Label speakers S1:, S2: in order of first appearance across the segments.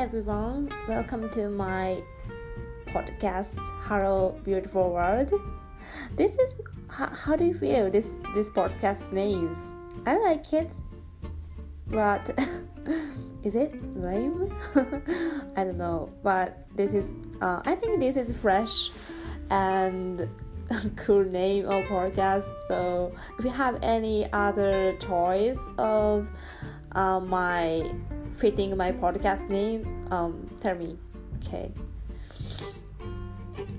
S1: everyone, welcome to my podcast, Hello Beautiful World. This is how, how do you feel this this podcast names? I like it, but is it lame? I don't know, but this is uh, I think this is fresh and cool name of podcast. So if you have any other choice of uh, my fitting my podcast name, um, tell me. Okay.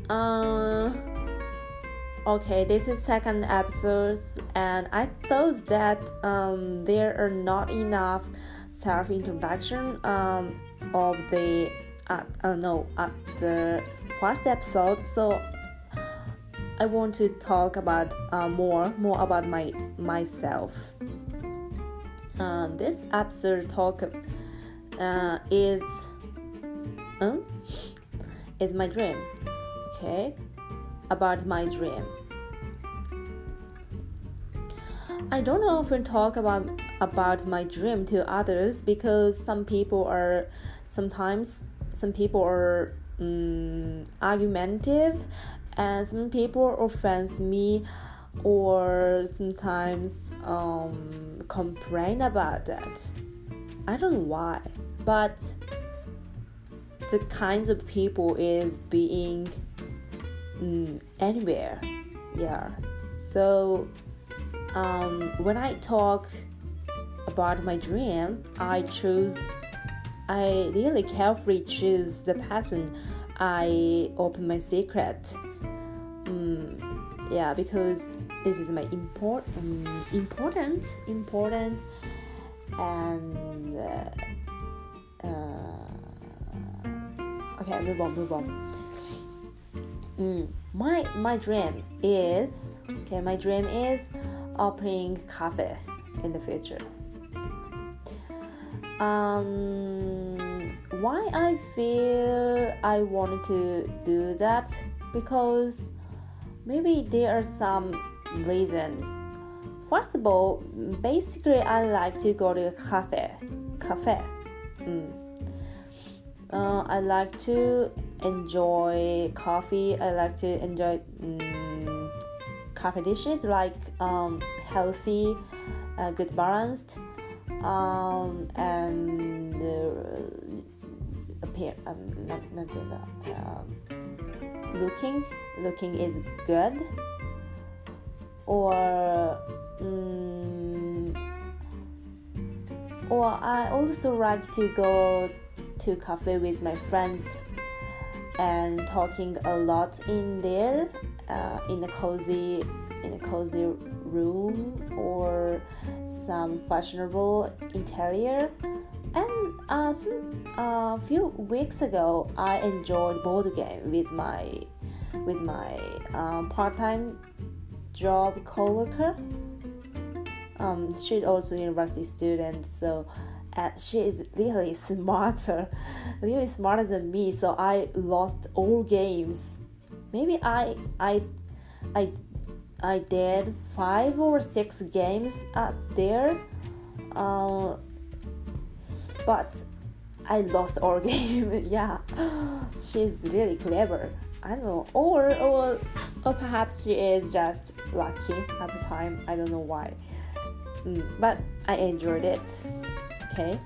S1: Uh, okay, this is second episode, and I thought that um, there are not enough self introduction um, of the uh, uh, no at the first episode, so I want to talk about uh, more more about my myself. Uh, this episode talk uh, is um, is my dream. Okay, about my dream. I don't often talk about about my dream to others because some people are sometimes some people are um, argumentative and some people offend me or sometimes um, complain about that. I don't know why, but the kinds of people is being um, anywhere. Yeah. So um, when I talk about my dream, I choose. I really carefully choose the person I open my secret. Um, yeah, because this is my import, um, important, important, and uh, okay, move on, move on. Mm, my my dream is okay. My dream is opening cafe in the future. Um, why I feel I wanted to do that because maybe there are some reasons. First of all, basically I like to go to a cafe. Cafe. Mm. Uh, I like to enjoy coffee. I like to enjoy um, coffee dishes like um, healthy, uh, good balanced, um, and uh, appear. Um, not not um, looking. Looking is good. Or um, or I also like to go to cafe with my friends and talking a lot in there uh, in a cozy in a cozy room or some fashionable interior. And uh, some a few weeks ago I enjoyed board game with my with my um, part-time job coworker. Um, she's also university student so uh, she is really smarter, really smarter than me. So I lost all games. Maybe I I I I did five or six games at there, uh, but I lost all game. yeah, she's really clever. I don't know, or or or perhaps she is just lucky at the time. I don't know why, mm, but I enjoyed it. Okay.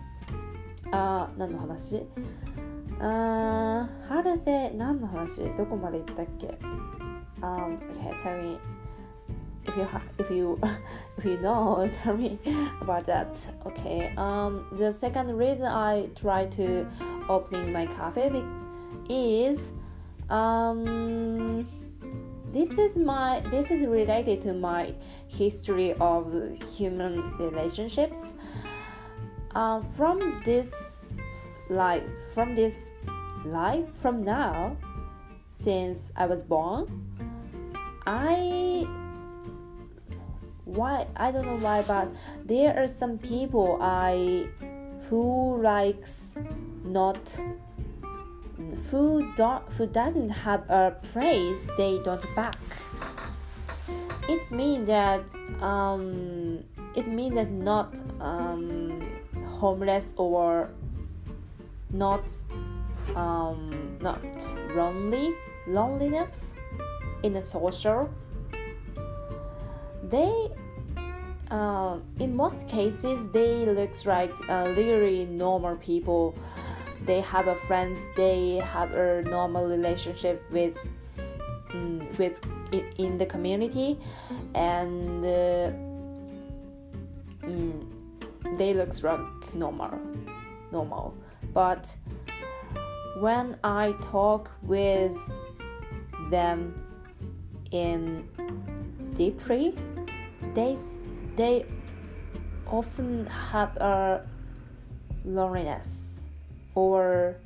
S1: あー、何の話あー、How to say 何の話どこまで行ったっけ Um, okay, tell me if you if you if you know, tell me about that. Okay. Um, the second reason I try to opening my cafe is um this is my this is related to my history of human relationships uh, from this life from this life from now since i was born i why i don't know why but there are some people i who likes not who don't who doesn't have a praise they don't back. It means that um it means that not um homeless or not um, not lonely loneliness in the social. They uh, in most cases they looks like uh, normal people. They have a friends they have a normal relationship with um, with in, in, the community and uh, um, they looks like normal normal. But when i talk with them in deeply they they often have a loneliness or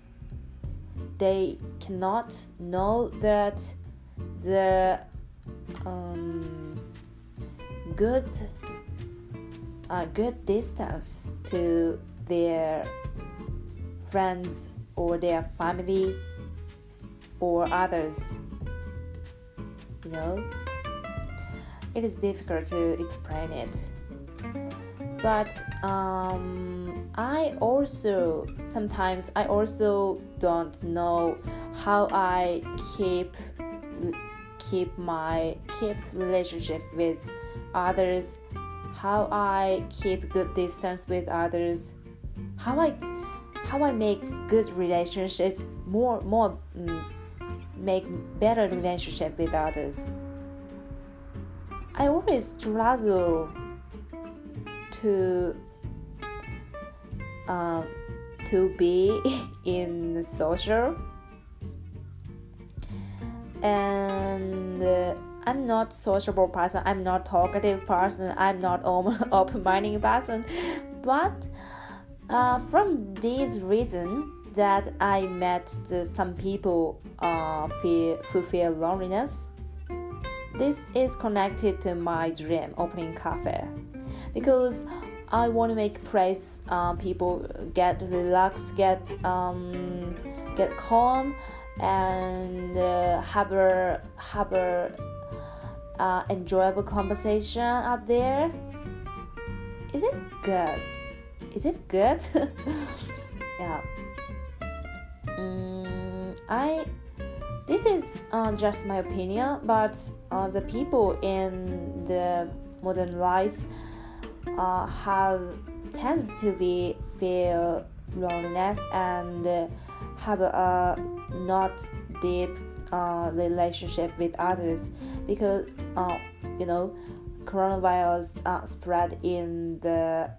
S1: they cannot know that the um, good uh, good distance to their friends or their family or others you know? It is difficult to explain it. But um, i also sometimes i also don't know how i keep keep my keep relationship with others how i keep good distance with others how i how i make good relationships more more mm, make better relationship with others. I always struggle to uh, to be in social. And uh, I'm not sociable person. I'm not talkative person. I'm not open-minded person. But uh, from this reason that I met the, some people uh, feel, who feel loneliness this is connected to my dream opening cafe. Because I want to make place um, people get relaxed, get um, get calm, and uh, have a have a uh, enjoyable conversation out there. Is it good? Is it good? yeah. Mm, I this is uh, just my opinion, but uh, the people in the modern life uh, have tends to be feel loneliness and have a not deep uh, relationship with others because uh, you know coronavirus uh, spread in the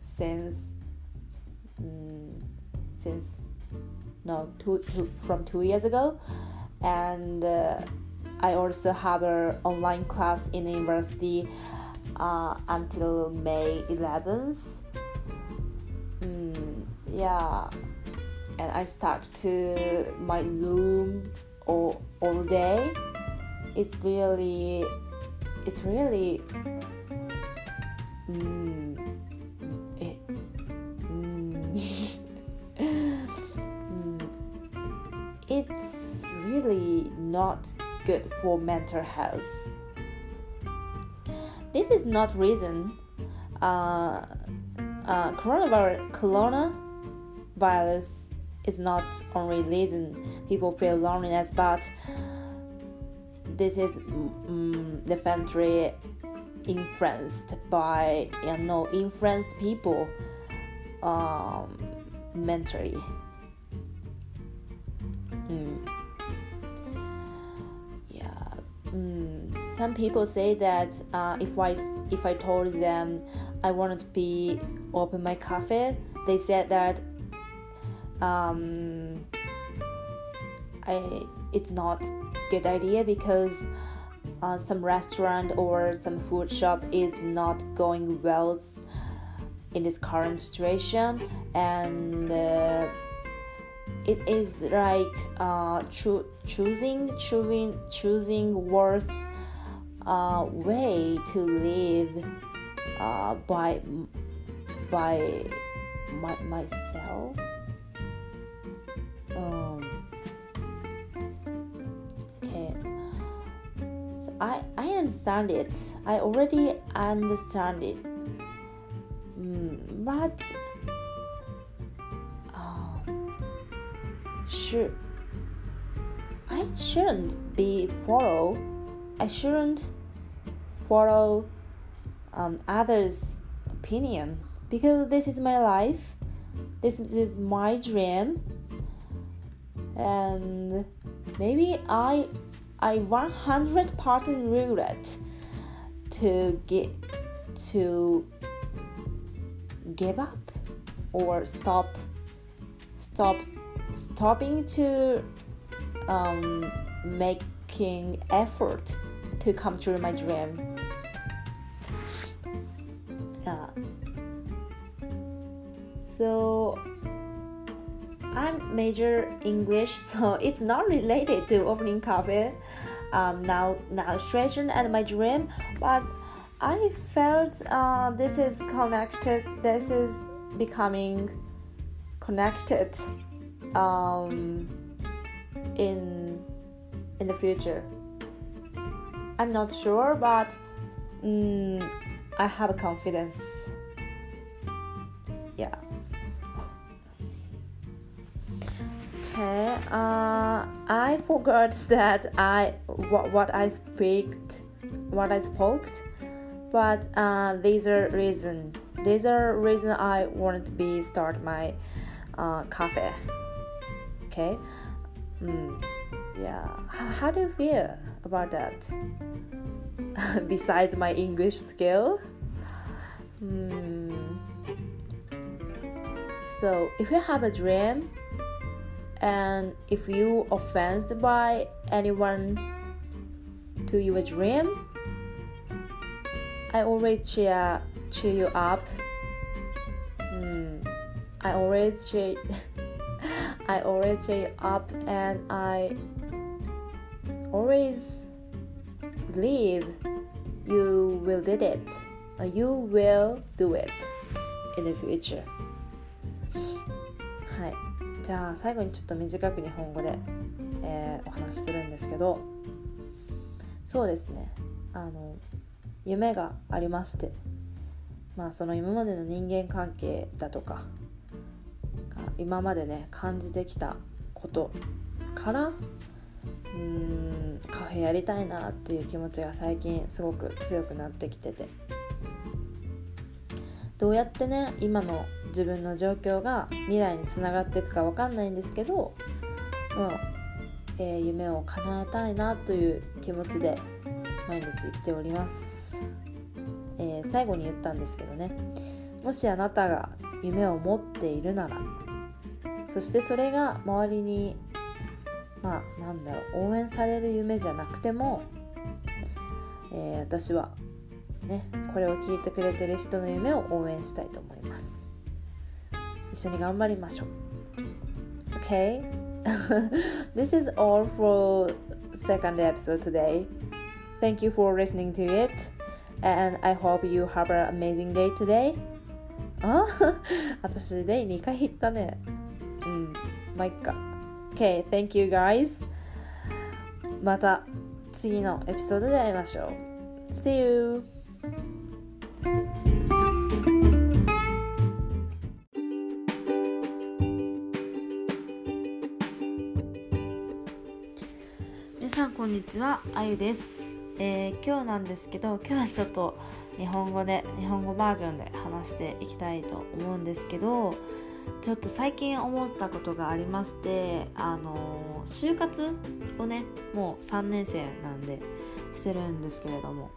S1: since um, since no two, two from two years ago. And uh, i also have an online class in the university uh, until may 11th mm, yeah and i stuck to my loom all, all day it's really it's really mm, it, mm, it's really not good for mental health. This is not reason uh, uh, coronavirus, coronavirus is not only reason people feel loneliness, but this is um, definitely influenced by you know influenced people um, mentally. Mm. Yeah. Mm. Some people say that uh, if I if I told them I wanted to be open my cafe, they said that um, I it's not good idea because uh, some restaurant or some food shop is not going well in this current situation and. Uh, it is like uh, cho- choosing choosing choosing worse uh, way to live uh, by by my, myself I, I understand it. I already understand it. Mm, but um, should I shouldn't be follow I shouldn't follow um, others opinion because this is my life this is my dream and maybe I I 100% regret to get to give up or stop stop stopping to um, making effort to come true my dream. Yeah. So I'm major English, so it's not related to opening cafe. Um, now, now illustration and my dream, but I felt uh, this is connected. This is becoming connected um, in in the future. I'm not sure, but mm, I have confidence. Okay. Uh, I forgot that I what, what I speak, what I spoke, but uh, these are reason. These are reason I wanted to be start my uh, cafe. Okay. Mm, yeah. How, how do you feel about that? Besides my English skill. Mm. So if you have a dream and if you offended by anyone to your dream i always cheer cheer you up. Mm, i always cheer i always cheer you up and i always believe you will did it. You will do it in the future じゃあ最後にちょっと短く日本語で、えー、お話しするんですけどそうですね。あの夢がありましてまあその今までの人間関係だとか今までね感じてきたことからうーんカフェやりたいなっていう気持ちが最近すごく強くなってきてて。どうやってね今の自分の状況が未来につながっていくか分かんないんですけどもう、えー、夢を叶えたいなという気持ちで毎日生きております、えー、最後に言ったんですけどね。もしあなたが夢を持っているならそしてそれが周りにまあなんだろう応援される夢じゃなくても、えー、私はねこれを聞いてくれてる人の夢を応援したいと思います。一緒に頑張りましょう Okay this is all for second episode today thank you for listening to it and I hope you have an amazing day today あ私で2回言ったねうんまあいっか Okay thank you guys また次のエピソードで会いましょう See you! にちはあゆです、えー、今日なんですけど今日はちょっと日本語で日本語バージョンで話していきたいと思うんですけどちょっと最近思ったことがありましてあの就活をねもう3年生なんでしてるんですけれども。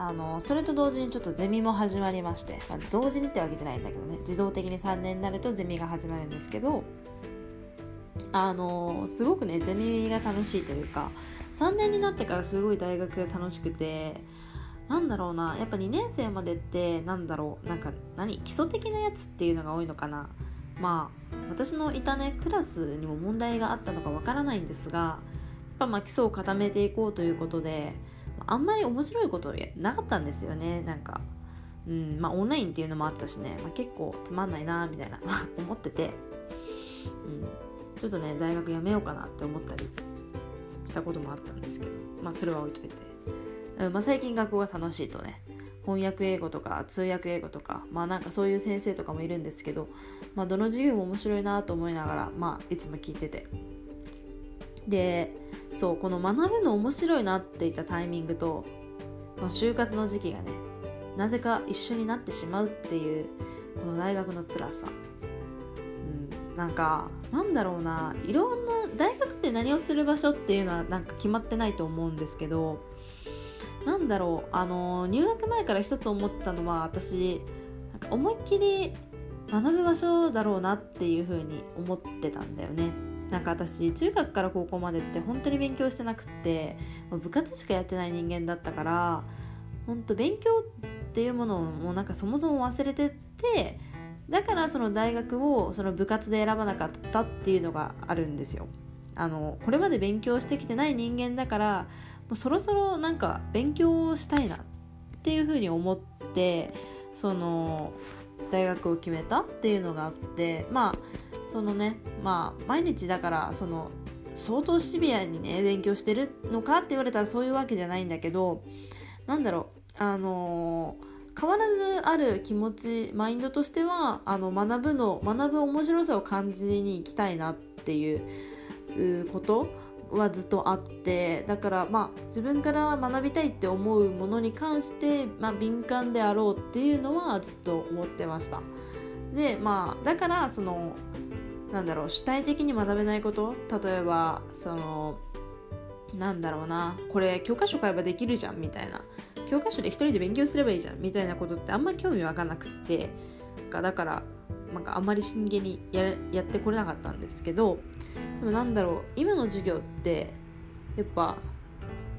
S1: あのそれと同時にちょっとゼミも始まりまして、まあ、同時にってわけじゃないんだけどね自動的に3年になるとゼミが始まるんですけどあのすごくねゼミが楽しいというか3年になってからすごい大学が楽しくてなんだろうなやっぱ2年生までってなんだろうなんか何基礎的なやつっていうのが多いのかな。まあ私のいたねクラスにも問題があったのかわからないんですがやっぱまあ基礎を固めていこうということであんまり面白いことなかったんですよねなんか。うんまあオンラインっていうのもあったしね、まあ、結構つまんないなみたいな 思ってて。うん。ちょっとね大学辞めようかなって思ったりしたこともあったんですけどまあそれは置いといて、うんまあ、最近学校が楽しいとね翻訳英語とか通訳英語とかまあなんかそういう先生とかもいるんですけど、まあ、どの授業も面白いなと思いながら、まあ、いつも聞いてて。でそうこの学ぶの面白いなっていたタイミングとその就活の時期がねなぜか一緒になってしまうっていうこの大学の辛さ、うん、なんかなんだろうないろんな大学って何をする場所っていうのはなんか決まってないと思うんですけどなんだろうあの入学前から一つ思ったのは私なんか思いっきり学ぶ場所だろうなっていう風に思ってたんだよね。なんか私中学から高校までって本当に勉強してなくって部活しかやってない人間だったから本当勉強っていうものをもうなんかそもそも忘れててだからその大学をその部活で選ばなかったっていうのがあるんですよ。あのこれまで勉強してきてない人間だからもうそろそろなんか勉強をしたいなっていうふうに思ってその大学を決めたっていうのがあってまあそのねまあ毎日だからその相当シビアにね勉強してるのかって言われたらそういうわけじゃないんだけどなんだろうあの変わらずある気持ちマインドとしてはあの学ぶの学ぶ面白さを感じに行きたいなっていうことはずっとあってだからまあ自分から学びたいって思うものに関して、まあ、敏感であろうっていうのはずっと思ってました。でまあだからそのなんだろう主体的に学べないこと例えばそのなんだろうなこれ教科書買えばできるじゃんみたいな。教科書で一人で勉強すればいいじゃんみたいなことってあんま興味湧かなくってだからなんかあんまり真剣にややってこれなかったんですけどでもなんだろう今の授業ってやっぱ、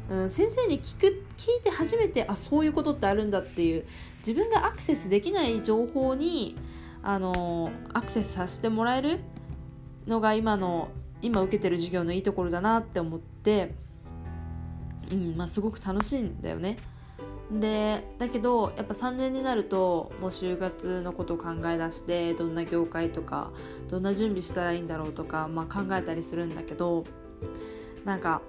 S1: うん、先生に聞く聞いて初めてあそういうことってあるんだっていう自分がアクセスできない情報にあのアクセスさせてもらえるのが今の今受けてる授業のいいところだなって思って、うんまあ、すごく楽しいんだよね。でだけどやっぱ3年になるともう就活のことを考え出してどんな業界とかどんな準備したらいいんだろうとか、まあ、考えたりするんだけどなんか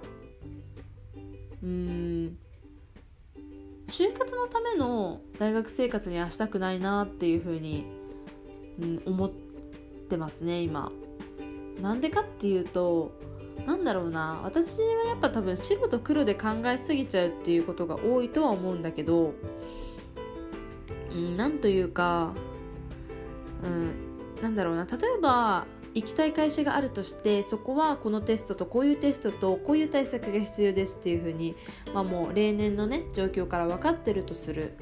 S1: うん就活のための大学生活にはしたくないなっていうふうに、うん、思ってますね今。なんでかっていうとなんだろうな私はやっぱ多分白と黒で考えすぎちゃうっていうことが多いとは思うんだけど、うん、なんというか、うん、なんだろうな例えば行きたい会社があるとしてそこはこのテストとこういうテストとこういう対策が必要ですっていうふうに、まあ、もう例年のね状況から分かってるとする。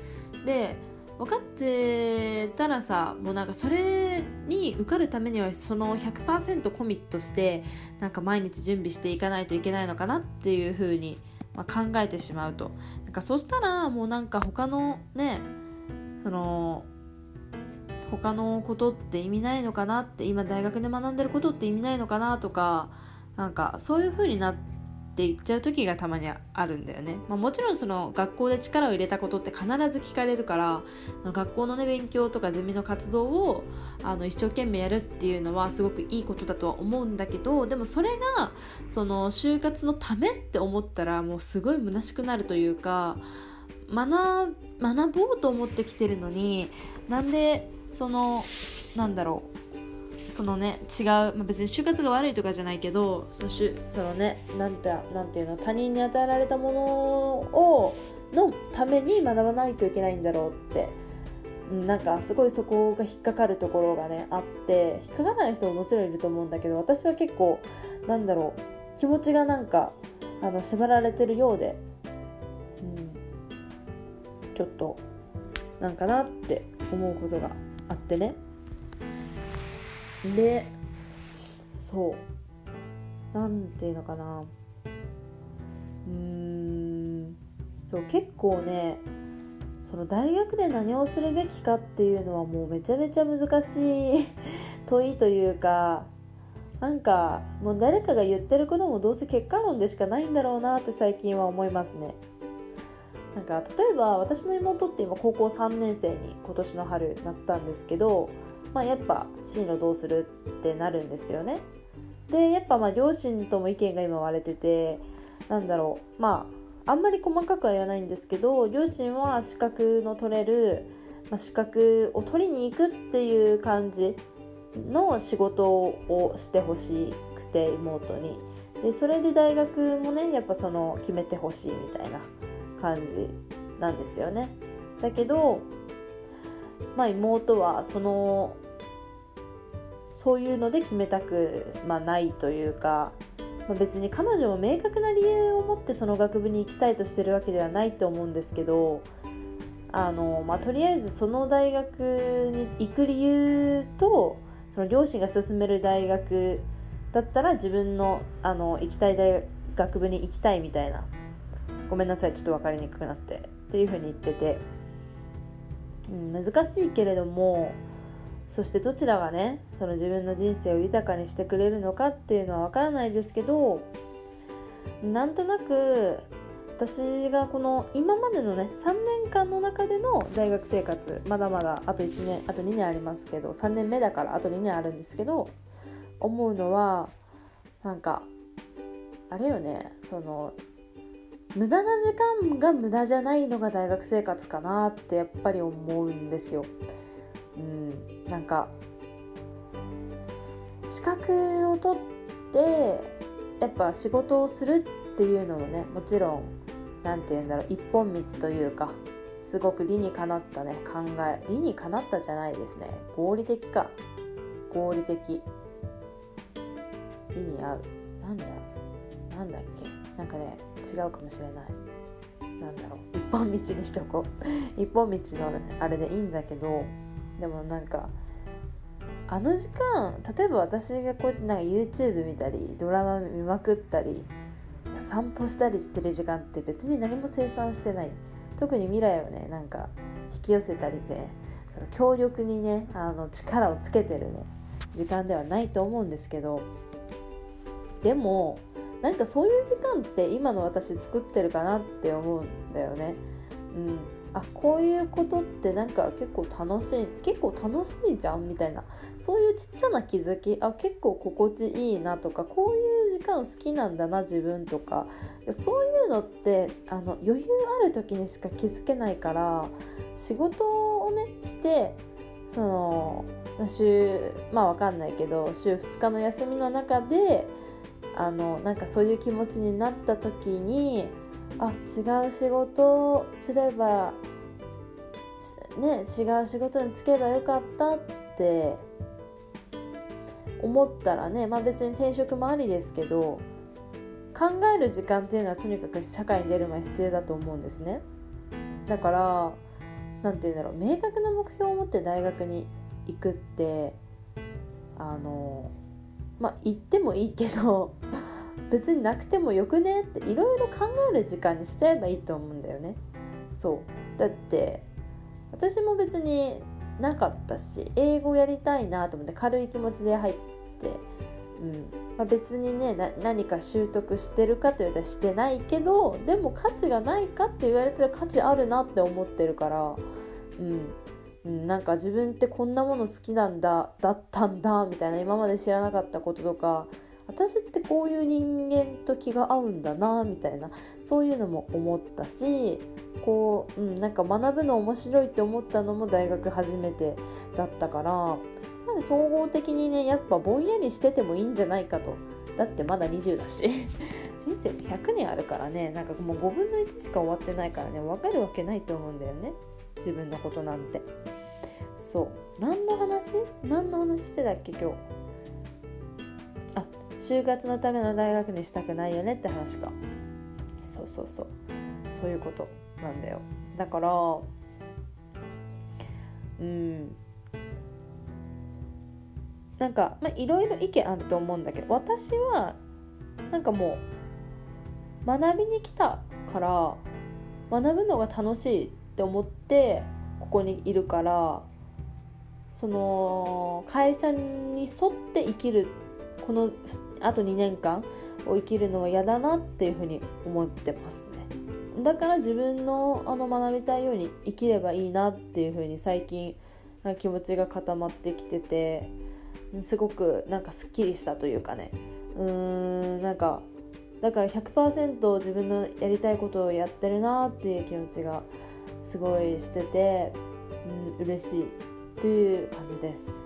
S1: で分かってたらさもうなんかそれに受かるためにはその100%コミットしてなんか毎日準備していかないといけないのかなっていうふうに、まあ、考えてしまうと。なんかそしたらもうなんか他のねその他のことって意味ないのかなって今大学で学んでることって意味ないのかなとかなんかそういうふうになってって言っちゃう時がたまにあるんだよね、まあ、もちろんその学校で力を入れたことって必ず聞かれるから学校のね勉強とかゼミの活動をあの一生懸命やるっていうのはすごくいいことだとは思うんだけどでもそれがその就活のためって思ったらもうすごい虚しくなるというか学学ぼうと思ってきてるのになんでそのなんだろう。そのね違う、まあ、別に就活が悪いとかじゃないけどそのしそのねなんてなんていうの他人に与えられたものをのために学ばないといけないんだろうってなんかすごいそこが引っかかるところがねあって引っかからない人ももちろんいると思うんだけど私は結構なんだろう気持ちがなんかあの縛られてるようで、うん、ちょっとなんかなって思うことがあってね。でそう。なんていうのかな。うーん。そう結構ねその大学で何をするべきかっていうのはもうめちゃめちゃ難しい 問いというかなんかもう誰かが言ってることもどうせ結果論でしかないんだろうなって最近は思いますね。なんか例えば私の妹って今高校3年生に今年の春なったんですけどまあ、やっぱ進路どうするってなるんですよね。でやっぱまあ両親とも意見が今割れててなんだろう。まああんまり細かくは言わないんですけど両親は資格の取れる、まあ、資格を取りに行くっていう感じの仕事をしてほしくて妹に。でそれで大学もねやっぱその決めてほしいみたいな感じなんですよね。だけどまあ妹はそのそういうので決めたく、まあ、ないというか、まあ、別に彼女も明確な理由を持ってその学部に行きたいとしてるわけではないと思うんですけどあの、まあ、とりあえずその大学に行く理由とその両親が進める大学だったら自分のあの行きたい大学部に行きたいみたいな。ごめんなさいちょっと分かりにくくなって。っていうふうに言ってて、うん、難しいけれどもそしてどちらがねその自分の人生を豊かにしてくれるのかっていうのは分からないですけどなんとなく私がこの今までのね3年間の中での大学生活まだまだあと1年あと2年ありますけど3年目だからあと2年あるんですけど思うのはなんかあれよねその無駄な時間が無駄じゃないのが大学生活かなってやっぱり思うんですよ。うん、なんか資格を取ってやっぱ仕事をするっていうのもねもちろん何て言うんだろう一本道というかすごく理にかなったね考え理にかなったじゃないですね。合理的か。合理的。理に合う。なんだなんだっけ。なんかね違うかもしれない。なんだろう。一本道にしとこう。一本道のあれでいいんだけどでもなんかあの時間例えば私がこうやってなんか YouTube 見たりドラマ見まくったり散歩したりしてる時間って別に何も生産してない。特に未来をねなんか引き寄せたりでその強力にねあの力をつけてるね時間ではないと思うんですけどでもなんかそういう時間って今の私作ってるかなって思うんだよね。うん、あこういうことってなんか結構楽しい結構楽しいじゃんみたいな。そういうちっちゃな気づきあ結構心地いいなとかこういう時間好きなんだな自分とか。そういうのってあの余裕ある時にしか気づけないから仕事をねしてその週まあわかんないけど週2日の休みの中であのなんかそういう気持ちになった時にあ違う仕事をすればね違う仕事に就けばよかったって思ったらねまあ別に転職もありですけど考える時間っていうのはとにかく社会に出る前必要だと思うんですね。だから何て言うんだろう明確な目標を持って大学に行くってあのまあ言ってもいいけど 別になくてもよくねっていろいろ考える時間にしちゃえばいいと思うんだよね。そう。だって私も別になかったし英語やりたいなと思って軽い気持ちで入って、うん。まあ、別にね何か習得してるかと言われたらしてないけどでも価値がないかって言われたら価値あるなって思ってるから、うん、なんか自分ってこんなもの好きなんだだったんだみたいな今まで知らなかったこととか私ってこういう人間と気が合うんだなみたいなそういうのも思ったしこう、うん、なんか学ぶの面白いって思ったのも大学初めてだったから総合的にねやっぱぼんやりしててもいいんじゃないかと。だってまだ20だし 人生って100年あるからねなんかもう5分の1しか終わってないからね分かるわけないと思うんだよね自分のことなんて。そう。何の話？何の話してたっけ今日？あ就活のための大学にしたくないよねって話か。そうそうそう。そういうことなんだよ。だからうん。なんかいろいろ意見あると思うんだけど私はなんかもう学びに来たから学ぶのが楽しいって思ってここにいるからその会社に沿って生きるこのあと2年間を生きるのは嫌だなっていうふうに思ってますね。だから自分のあの学びたいように生きればいいなっていうふうに最近気持ちが固まってきててすごくなんかすっきりしたというかね。うーんなんかだから100%自分のやりたいことをやってるなっていう気持ちがすごいしてて、うん、嬉しい。という感じです。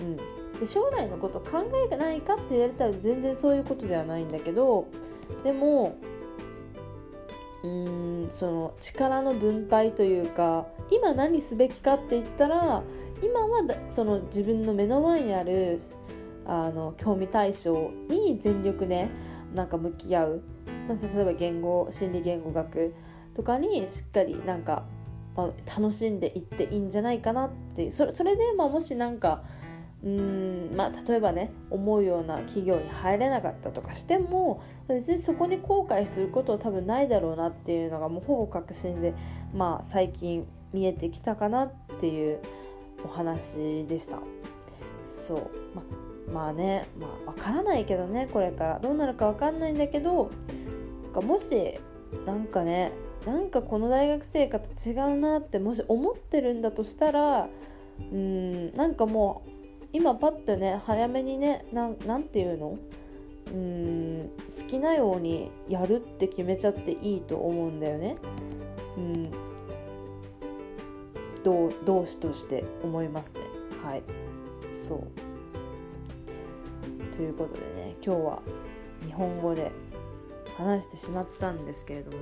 S1: うん、で将来のこと考えがないかって言われたら全然そういうことではないんだけどでもうんその力の分配というか今何すべきかって言ったら今はその自分の目の前にあるあの興味対象に全力でなんか向き合う、まあ、例えば言語心理言語学とかにしっかりなんか、まあ、楽しんでいっていいんじゃないかなってそれそれで、まあ、もしなんかうんまあ、例えばね思うような企業に入れなかったとかしても別にそこに後悔することは多分ないだろうなっていうのがもうほぼ確信で、まあ、最近見えてきたかなっていうお話でした。そう、ままあね、まあ、分からないけどねこれからどうなるか分かんないんだけどもしなんかねなんかこの大学生活違うなってもし思ってるんだとしたらうんなんかもう今パッとね早めにねななんていうの？うん好きなようにやるって決めちゃっていいと思うんだよね。うん同同志として思いますね。はいそうということでね今日は日本語で話してしまったんですけれども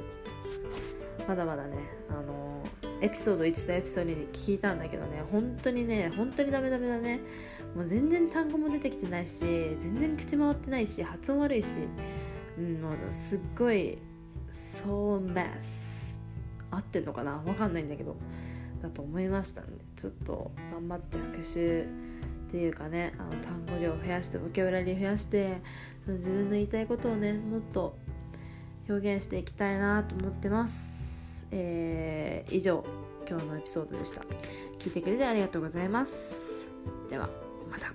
S1: まだまだねあのエピソード1とエピソード2聞いたんだけどね本当にね本当にダメダメだね。もう全然単語も出てきてないし全然口回ってないし発音悪いし、うん、もうすっごい so mess 合ってんのかな？わかんないんだけど。だと思いましたんでちょっと頑張って復習っていうかねあの単語量を増やしてボキャブラリー増やしてその自分の言いたいことをねもっと表現していきたいなと思ってます、えー、以上今日のエピソードでした。聞いてくれてありがとうございます。ではまた。